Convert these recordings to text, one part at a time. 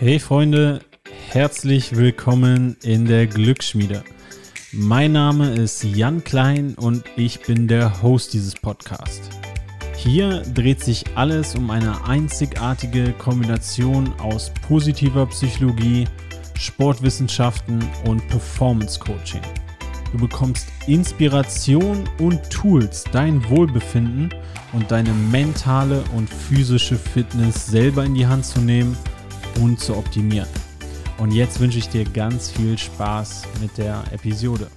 Hey Freunde, herzlich willkommen in der Glücksschmiede. Mein Name ist Jan Klein und ich bin der Host dieses Podcasts. Hier dreht sich alles um eine einzigartige Kombination aus positiver Psychologie, Sportwissenschaften und Performance Coaching. Du bekommst Inspiration und Tools, dein Wohlbefinden und deine mentale und physische Fitness selber in die Hand zu nehmen – und zu optimieren. Und jetzt wünsche ich dir ganz viel Spaß mit der Episode.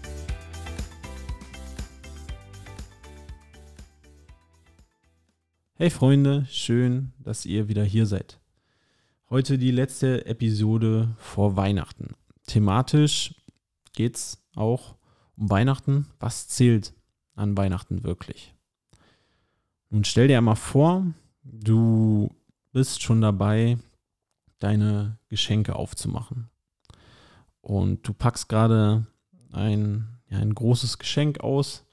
Hey Freunde, schön, dass ihr wieder hier seid. Heute die letzte Episode vor Weihnachten. Thematisch geht es auch um Weihnachten. Was zählt an Weihnachten wirklich? Nun stell dir einmal vor, du bist schon dabei, deine Geschenke aufzumachen. Und du packst gerade ein, ja, ein großes Geschenk aus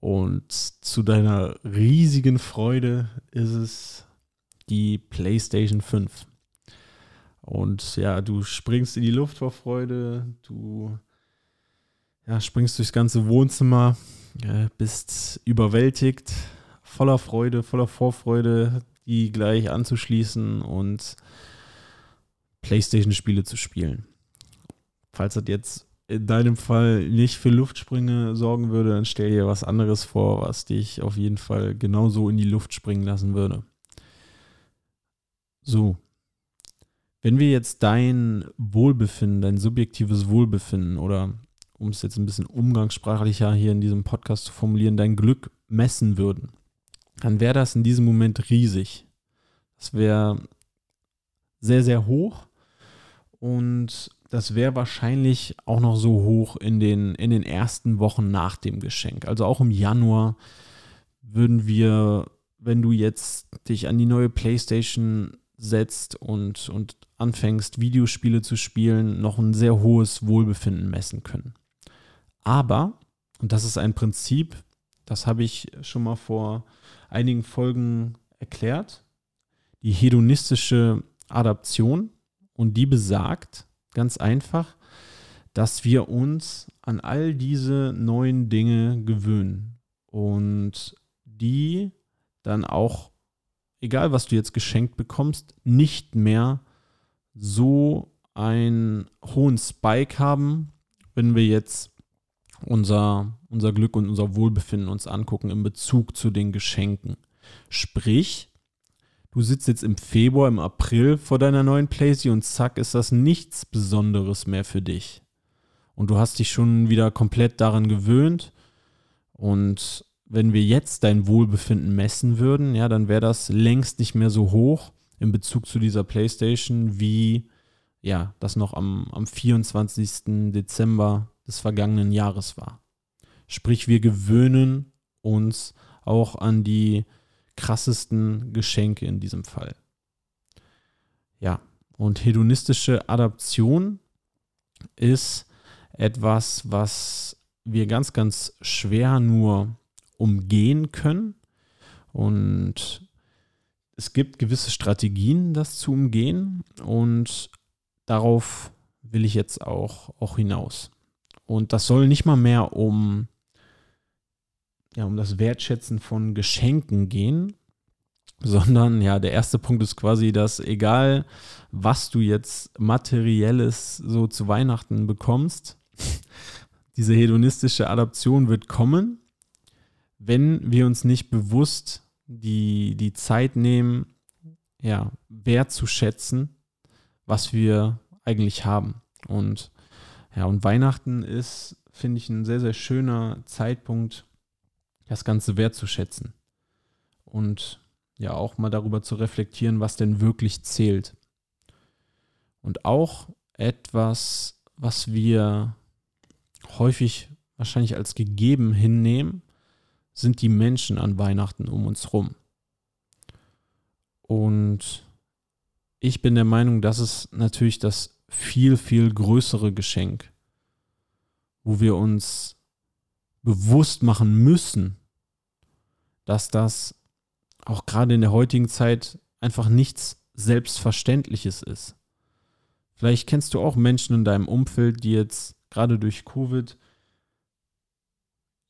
und zu deiner riesigen Freude ist es die PlayStation 5. Und ja, du springst in die Luft vor Freude, du ja, springst durchs ganze Wohnzimmer, äh, bist überwältigt, voller Freude, voller Vorfreude, die gleich anzuschließen und PlayStation-Spiele zu spielen. Falls das jetzt in deinem Fall nicht für Luftsprünge sorgen würde, dann stell dir was anderes vor, was dich auf jeden Fall genauso in die Luft springen lassen würde. So. Wenn wir jetzt dein Wohlbefinden, dein subjektives Wohlbefinden oder um es jetzt ein bisschen umgangssprachlicher hier in diesem Podcast zu formulieren, dein Glück messen würden, dann wäre das in diesem Moment riesig. Das wäre sehr, sehr hoch und das wäre wahrscheinlich auch noch so hoch in den, in den ersten Wochen nach dem Geschenk. Also auch im Januar würden wir, wenn du jetzt dich an die neue PlayStation setzt und, und anfängst, Videospiele zu spielen, noch ein sehr hohes Wohlbefinden messen können. Aber, und das ist ein Prinzip, das habe ich schon mal vor einigen Folgen erklärt, die hedonistische Adaption. Und die besagt ganz einfach, dass wir uns an all diese neuen Dinge gewöhnen. Und die dann auch, egal was du jetzt geschenkt bekommst, nicht mehr so einen hohen Spike haben, wenn wir jetzt unser, unser Glück und unser Wohlbefinden uns angucken in Bezug zu den Geschenken. Sprich, du sitzt jetzt im Februar, im April vor deiner neuen Playsee und zack, ist das nichts Besonderes mehr für dich. Und du hast dich schon wieder komplett daran gewöhnt. Und wenn wir jetzt dein Wohlbefinden messen würden, ja, dann wäre das längst nicht mehr so hoch in Bezug zu dieser Playstation, wie ja, das noch am, am 24. Dezember des vergangenen Jahres war. Sprich, wir gewöhnen uns auch an die krassesten Geschenke in diesem Fall. Ja, und hedonistische Adaption ist etwas, was wir ganz, ganz schwer nur umgehen können. Und es gibt gewisse Strategien, das zu umgehen. Und darauf will ich jetzt auch, auch hinaus. Und das soll nicht mal mehr um ja, um das Wertschätzen von Geschenken gehen, sondern ja, der erste Punkt ist quasi, dass egal, was du jetzt materielles so zu Weihnachten bekommst, diese hedonistische Adaption wird kommen, wenn wir uns nicht bewusst die, die Zeit nehmen, ja, wertzuschätzen, was wir eigentlich haben. Und ja, und Weihnachten ist, finde ich, ein sehr, sehr schöner Zeitpunkt, das Ganze wertzuschätzen und ja auch mal darüber zu reflektieren, was denn wirklich zählt. Und auch etwas, was wir häufig wahrscheinlich als gegeben hinnehmen, sind die Menschen an Weihnachten um uns rum. Und ich bin der Meinung, das ist natürlich das viel, viel größere Geschenk, wo wir uns bewusst machen müssen, dass das auch gerade in der heutigen Zeit einfach nichts Selbstverständliches ist. Vielleicht kennst du auch Menschen in deinem Umfeld, die jetzt gerade durch Covid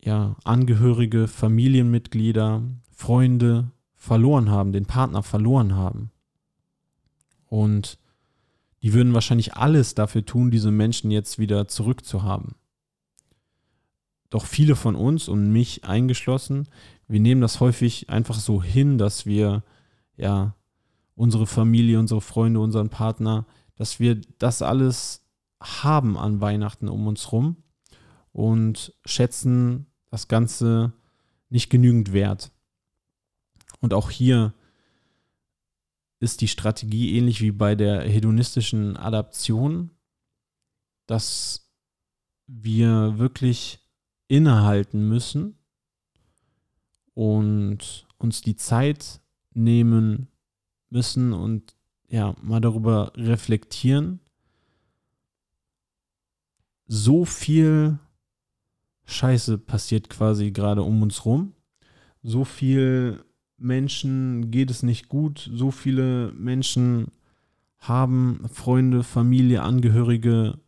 ja, Angehörige, Familienmitglieder, Freunde verloren haben, den Partner verloren haben. Und die würden wahrscheinlich alles dafür tun, diese Menschen jetzt wieder zurückzuhaben. Doch viele von uns und mich eingeschlossen, wir nehmen das häufig einfach so hin, dass wir ja unsere Familie, unsere Freunde, unseren Partner, dass wir das alles haben an Weihnachten um uns rum und schätzen das Ganze nicht genügend wert. Und auch hier ist die Strategie ähnlich wie bei der hedonistischen Adaption, dass wir wirklich innehalten müssen und uns die Zeit nehmen müssen und ja, mal darüber reflektieren. So viel Scheiße passiert quasi gerade um uns rum. So viel Menschen geht es nicht gut. So viele Menschen haben Freunde, Familie, Angehörige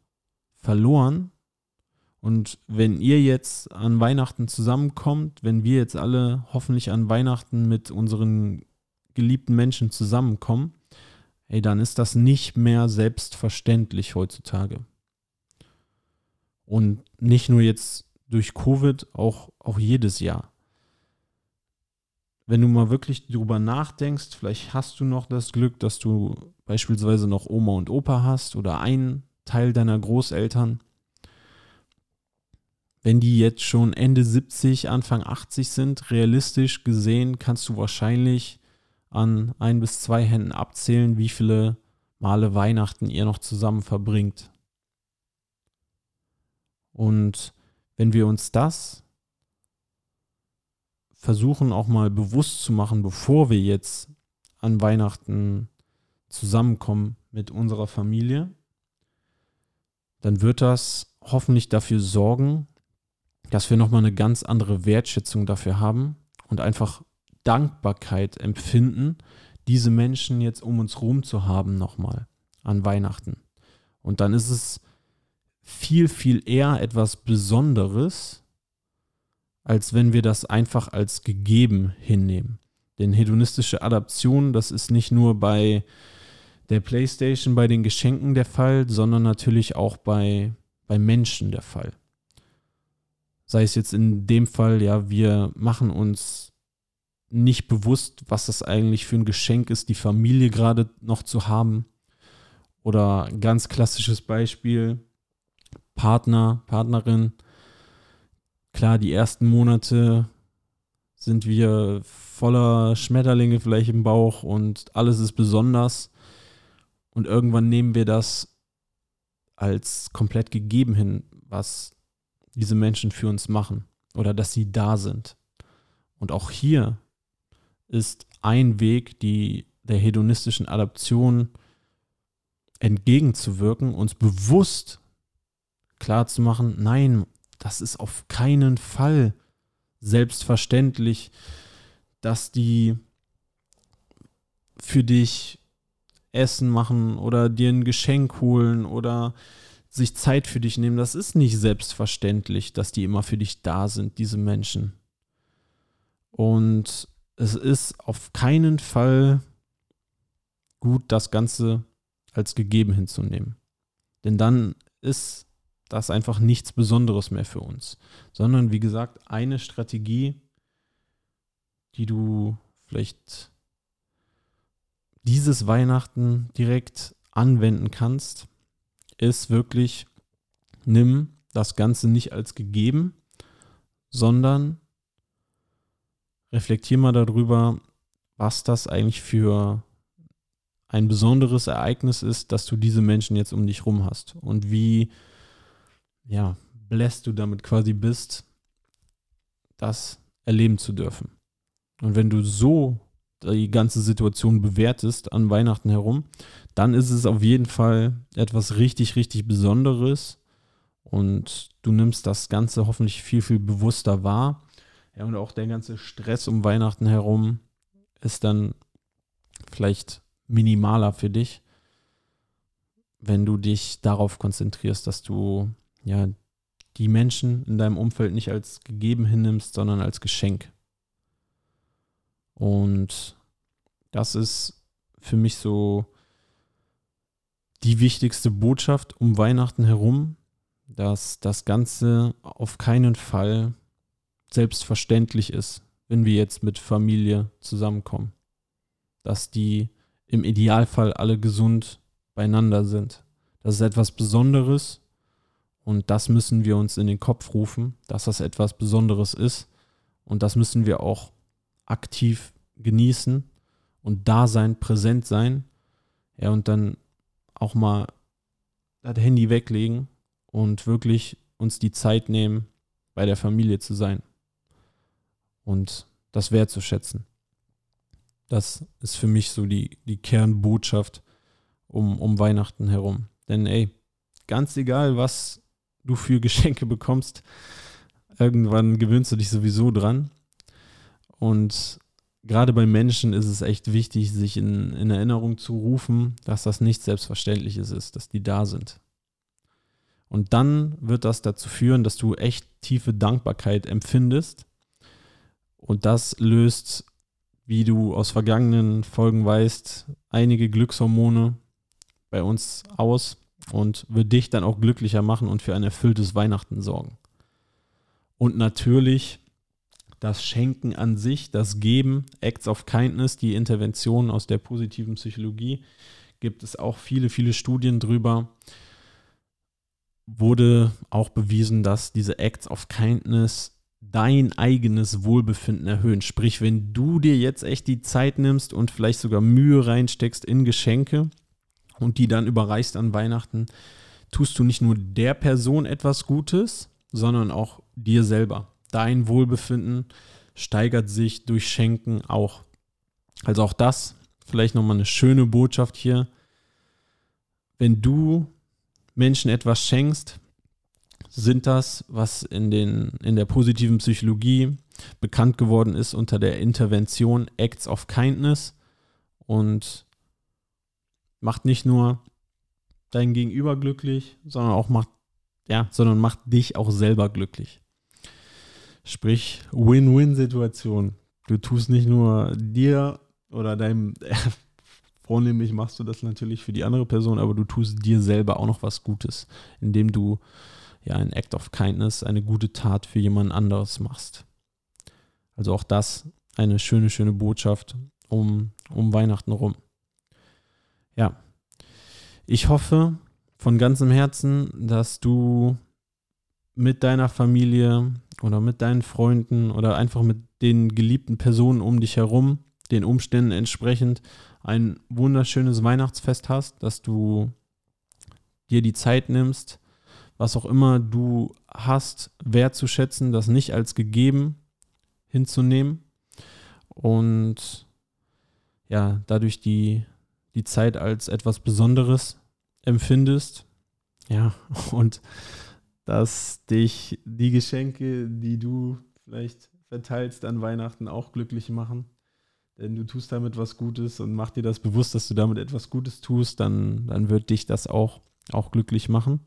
verloren. Und wenn ihr jetzt an Weihnachten zusammenkommt, wenn wir jetzt alle hoffentlich an Weihnachten mit unseren geliebten Menschen zusammenkommen, ey, dann ist das nicht mehr selbstverständlich heutzutage. Und nicht nur jetzt durch Covid, auch, auch jedes Jahr wenn du mal wirklich drüber nachdenkst, vielleicht hast du noch das Glück, dass du beispielsweise noch Oma und Opa hast oder einen Teil deiner Großeltern. Wenn die jetzt schon Ende 70, Anfang 80 sind, realistisch gesehen, kannst du wahrscheinlich an ein bis zwei Händen abzählen, wie viele Male Weihnachten ihr noch zusammen verbringt. Und wenn wir uns das versuchen auch mal bewusst zu machen, bevor wir jetzt an Weihnachten zusammenkommen mit unserer Familie, dann wird das hoffentlich dafür sorgen, dass wir nochmal eine ganz andere Wertschätzung dafür haben und einfach Dankbarkeit empfinden, diese Menschen jetzt um uns rum zu haben nochmal an Weihnachten. Und dann ist es viel, viel eher etwas Besonderes, als wenn wir das einfach als gegeben hinnehmen. Denn hedonistische Adaption, das ist nicht nur bei der PlayStation, bei den Geschenken der Fall, sondern natürlich auch bei, bei Menschen der Fall. Sei es jetzt in dem Fall, ja, wir machen uns nicht bewusst, was das eigentlich für ein Geschenk ist, die Familie gerade noch zu haben. Oder ganz klassisches Beispiel, Partner, Partnerin, Klar, die ersten Monate sind wir voller Schmetterlinge vielleicht im Bauch und alles ist besonders. Und irgendwann nehmen wir das als komplett gegeben hin, was diese Menschen für uns machen oder dass sie da sind. Und auch hier ist ein Weg, die der hedonistischen Adaption entgegenzuwirken, uns bewusst klarzumachen, nein, das ist auf keinen Fall selbstverständlich, dass die für dich Essen machen oder dir ein Geschenk holen oder sich Zeit für dich nehmen. Das ist nicht selbstverständlich, dass die immer für dich da sind, diese Menschen. Und es ist auf keinen Fall gut, das Ganze als gegeben hinzunehmen. Denn dann ist das ist einfach nichts Besonderes mehr für uns, sondern wie gesagt, eine Strategie, die du vielleicht dieses Weihnachten direkt anwenden kannst, ist wirklich, nimm das Ganze nicht als gegeben, sondern reflektier mal darüber, was das eigentlich für ein besonderes Ereignis ist, dass du diese Menschen jetzt um dich rum hast. Und wie ja, bläst du damit quasi bist, das erleben zu dürfen. Und wenn du so die ganze Situation bewertest an Weihnachten herum, dann ist es auf jeden Fall etwas richtig, richtig Besonderes und du nimmst das Ganze hoffentlich viel, viel bewusster wahr. Ja, und auch der ganze Stress um Weihnachten herum ist dann vielleicht minimaler für dich, wenn du dich darauf konzentrierst, dass du ja die Menschen in deinem Umfeld nicht als gegeben hinnimmst, sondern als Geschenk. Und das ist für mich so die wichtigste Botschaft um Weihnachten herum, dass das Ganze auf keinen Fall selbstverständlich ist, wenn wir jetzt mit Familie zusammenkommen. Dass die im Idealfall alle gesund beieinander sind. Das ist etwas Besonderes und das müssen wir uns in den Kopf rufen, dass das etwas Besonderes ist und das müssen wir auch aktiv genießen und da sein, präsent sein. Ja, und dann auch mal das Handy weglegen und wirklich uns die Zeit nehmen, bei der Familie zu sein und das wertzuschätzen. Das ist für mich so die, die Kernbotschaft um, um Weihnachten herum. Denn ey, ganz egal, was du für Geschenke bekommst, irgendwann gewöhnst du dich sowieso dran. Und gerade bei Menschen ist es echt wichtig, sich in, in Erinnerung zu rufen, dass das nicht Selbstverständliches ist, dass die da sind. Und dann wird das dazu führen, dass du echt tiefe Dankbarkeit empfindest. Und das löst, wie du aus vergangenen Folgen weißt, einige Glückshormone bei uns aus und wird dich dann auch glücklicher machen und für ein erfülltes Weihnachten sorgen. Und natürlich das Schenken an sich, das Geben, Acts of Kindness, die Intervention aus der positiven Psychologie, gibt es auch viele, viele Studien drüber wurde auch bewiesen, dass diese Acts of Kindness dein eigenes Wohlbefinden erhöhen. Sprich, wenn du dir jetzt echt die Zeit nimmst und vielleicht sogar Mühe reinsteckst in Geschenke und die dann überreichst an Weihnachten, tust du nicht nur der Person etwas Gutes, sondern auch dir selber. Dein Wohlbefinden steigert sich durch Schenken auch. Also auch das, vielleicht nochmal eine schöne Botschaft hier. Wenn du Menschen etwas schenkst, sind das, was in, den, in der positiven Psychologie bekannt geworden ist unter der Intervention Acts of Kindness und macht nicht nur dein Gegenüber glücklich, sondern auch macht, ja, sondern macht dich auch selber glücklich. Sprich, Win-Win-Situation. Du tust nicht nur dir oder deinem Vornehmlich machst du das natürlich für die andere Person, aber du tust dir selber auch noch was Gutes, indem du ja ein Act of Kindness, eine gute Tat für jemand anderes machst. Also auch das eine schöne, schöne Botschaft um, um Weihnachten rum. Ja, ich hoffe von ganzem Herzen, dass du mit deiner Familie oder mit deinen Freunden oder einfach mit den geliebten Personen um dich herum, den Umständen entsprechend, ein wunderschönes Weihnachtsfest hast, dass du dir die Zeit nimmst, was auch immer du hast, wertzuschätzen, das nicht als gegeben hinzunehmen. Und ja, dadurch die, die Zeit als etwas Besonderes empfindest. Ja, und dass dich die Geschenke, die du vielleicht verteilst an Weihnachten, auch glücklich machen denn du tust damit was Gutes und mach dir das bewusst, dass du damit etwas Gutes tust, dann, dann wird dich das auch, auch glücklich machen.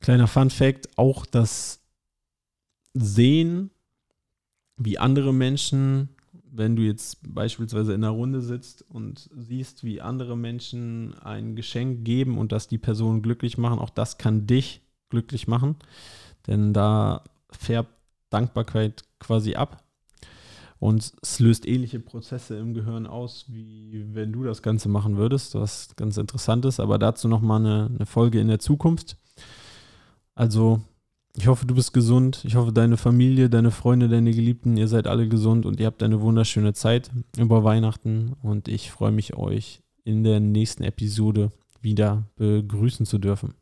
Kleiner Fun fact, auch das Sehen, wie andere Menschen, wenn du jetzt beispielsweise in einer Runde sitzt und siehst, wie andere Menschen ein Geschenk geben und das die Person glücklich machen, auch das kann dich glücklich machen, denn da färbt Dankbarkeit quasi ab und es löst ähnliche Prozesse im Gehirn aus, wie wenn du das Ganze machen würdest, was ganz interessant ist. Aber dazu nochmal eine, eine Folge in der Zukunft. Also, ich hoffe, du bist gesund. Ich hoffe, deine Familie, deine Freunde, deine Geliebten, ihr seid alle gesund und ihr habt eine wunderschöne Zeit über Weihnachten. Und ich freue mich, euch in der nächsten Episode wieder begrüßen zu dürfen.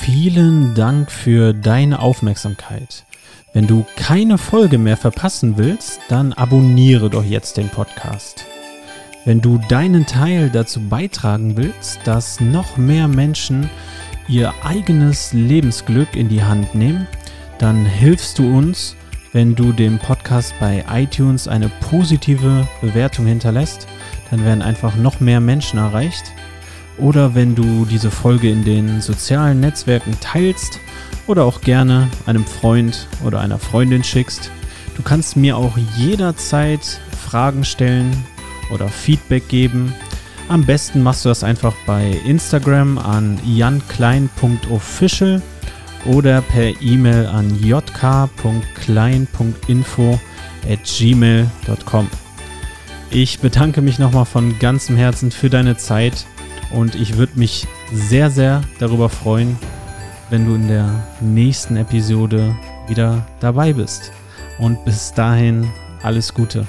Vielen Dank für deine Aufmerksamkeit. Wenn du keine Folge mehr verpassen willst, dann abonniere doch jetzt den Podcast. Wenn du deinen Teil dazu beitragen willst, dass noch mehr Menschen ihr eigenes Lebensglück in die Hand nehmen, dann hilfst du uns, wenn du dem Podcast bei iTunes eine positive Bewertung hinterlässt. Dann werden einfach noch mehr Menschen erreicht. Oder wenn du diese Folge in den sozialen Netzwerken teilst oder auch gerne einem Freund oder einer Freundin schickst. Du kannst mir auch jederzeit Fragen stellen oder Feedback geben. Am besten machst du das einfach bei Instagram an janklein.official oder per E-Mail an jk.klein.info at gmail.com. Ich bedanke mich nochmal von ganzem Herzen für deine Zeit und ich würde mich sehr, sehr darüber freuen, wenn du in der nächsten Episode wieder dabei bist. Und bis dahin alles Gute.